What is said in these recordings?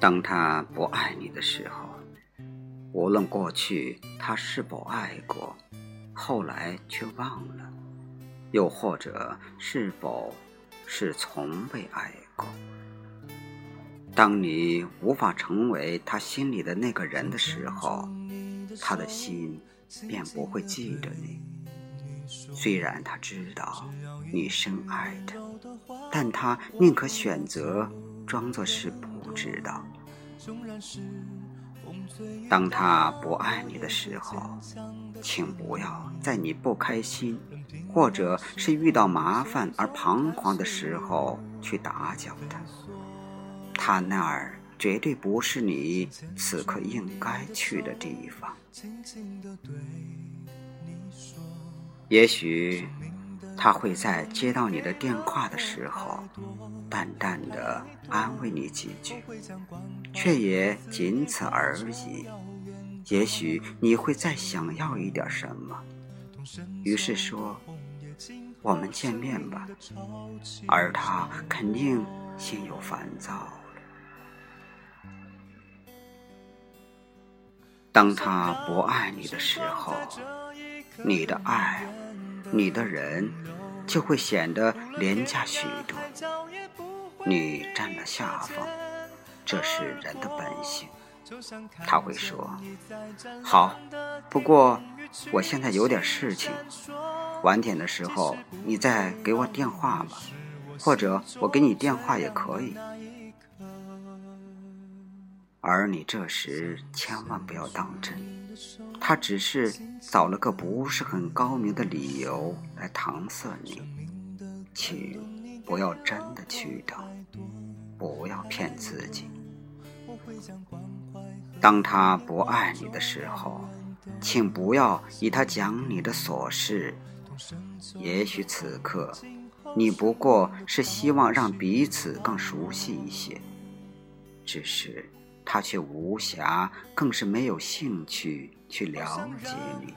当他不爱你的时候，无论过去他是否爱过，后来却忘了，又或者是否是从未爱过。当你无法成为他心里的那个人的时候，他的心便不会记着你。虽然他知道你深爱他，但他宁可选择装作是不知道。当他不爱你的时候，请不要在你不开心，或者是遇到麻烦而彷徨的时候去打搅他。他那儿绝对不是你此刻应该去的地方。也许他会在接到你的电话的时候，淡淡的安慰你几句，却也仅此而已。也许你会再想要一点什么，于是说：“我们见面吧。”而他肯定心有烦躁了。当他不爱你的时候，你的爱，你的人，就会显得廉价许多。你占了下风，这是人的本性。他会说：“好，不过我现在有点事情，晚点的时候你再给我电话吧，或者我给你电话也可以。”而你这时千万不要当真，他只是找了个不是很高明的理由来搪塞你，请不要真的去等，不要骗自己。当他不爱你的时候，请不要与他讲你的琐事，也许此刻你不过是希望让彼此更熟悉一些，只是。他却无暇，更是没有兴趣去了解你。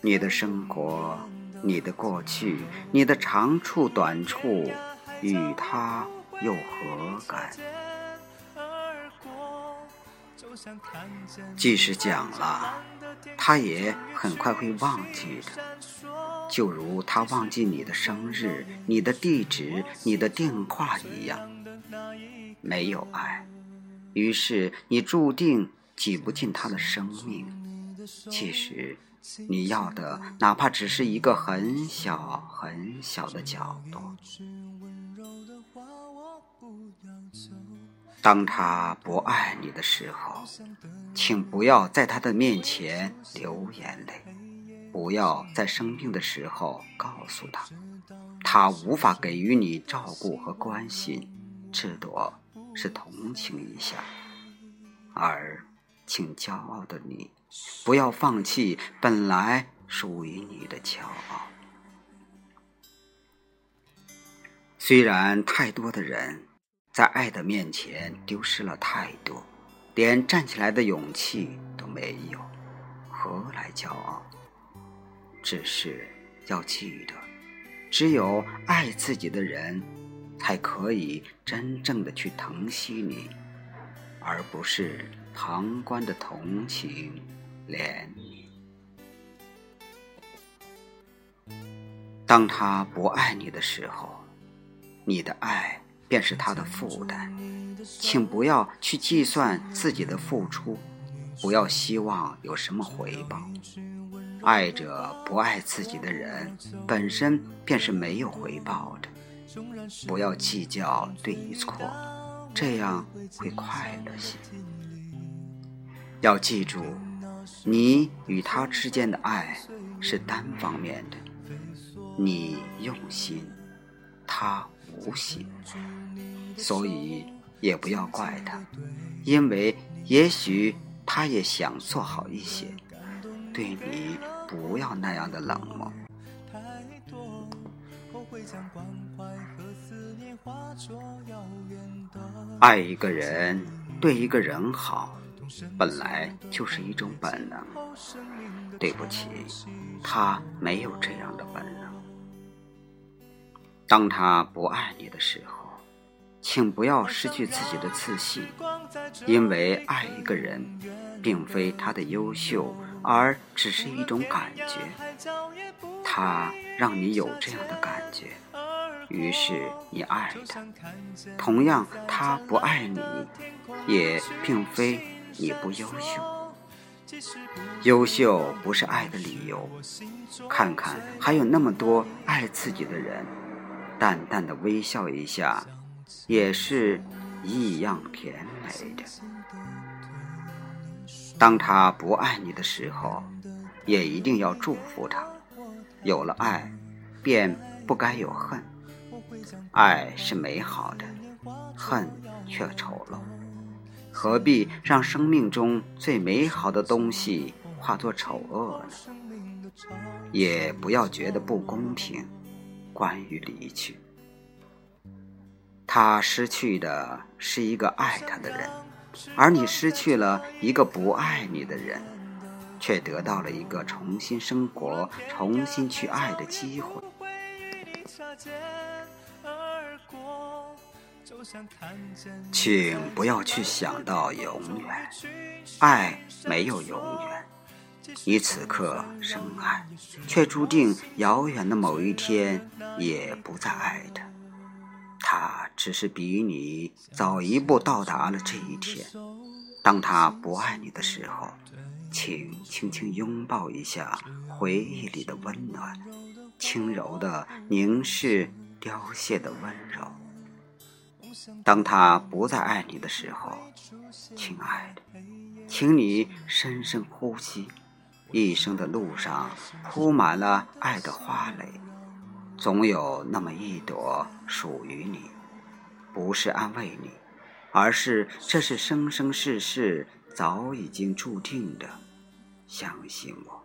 你的生活，你的过去，你的长处短处，与他又何干？即使讲了，他也很快会忘记的，就如他忘记你的生日、你的地址、你的电话一样。没有爱，于是你注定挤不进他的生命。其实，你要的哪怕只是一个很小很小的角落。当他不爱你的时候，请不要在他的面前流眼泪，不要在生病的时候告诉他，他无法给予你照顾和关心，至多。是同情一下，而请骄傲的你，不要放弃本来属于你的骄傲。虽然太多的人在爱的面前丢失了太多，连站起来的勇气都没有，何来骄傲？只是要记得，只有爱自己的人。才可以真正的去疼惜你，而不是旁观的同情怜悯。当他不爱你的时候，你的爱便是他的负担。请不要去计算自己的付出，不要希望有什么回报。爱着不爱自己的人，本身便是没有回报的。不要计较对与错，这样会快乐些。要记住，你与他之间的爱是单方面的，你用心，他无心，所以也不要怪他，因为也许他也想做好一些，对你不要那样的冷漠。爱一个人，对一个人好，本来就是一种本能。对不起，他没有这样的本能。当他不爱你的时候，请不要失去自己的自信，因为爱一个人，并非他的优秀，而只是一种感觉。他让你有这样的感觉，于是你爱他。同样，他不爱你，也并非你不优秀。优秀不是爱的理由。看看，还有那么多爱自己的人，淡淡的微笑一下。也是异样甜美的。当他不爱你的时候，也一定要祝福他。有了爱，便不该有恨。爱是美好的，恨却丑陋。何必让生命中最美好的东西化作丑恶呢？也不要觉得不公平。关于离去。他失去的是一个爱他的人，而你失去了一个不爱你的人，却得到了一个重新生活、重新去爱的机会。请不要去想到永远，爱没有永远。你此刻深爱，却注定遥远的某一天也不再爱他。他只是比你早一步到达了这一天。当他不爱你的时候，请轻轻拥抱一下回忆里的温暖，轻柔的凝视凋谢的温柔。当他不再爱你的时候，亲爱的，请你深深呼吸。一生的路上铺满了爱的花蕾。总有那么一朵属于你，不是安慰你，而是这是生生世世早已经注定的，相信我。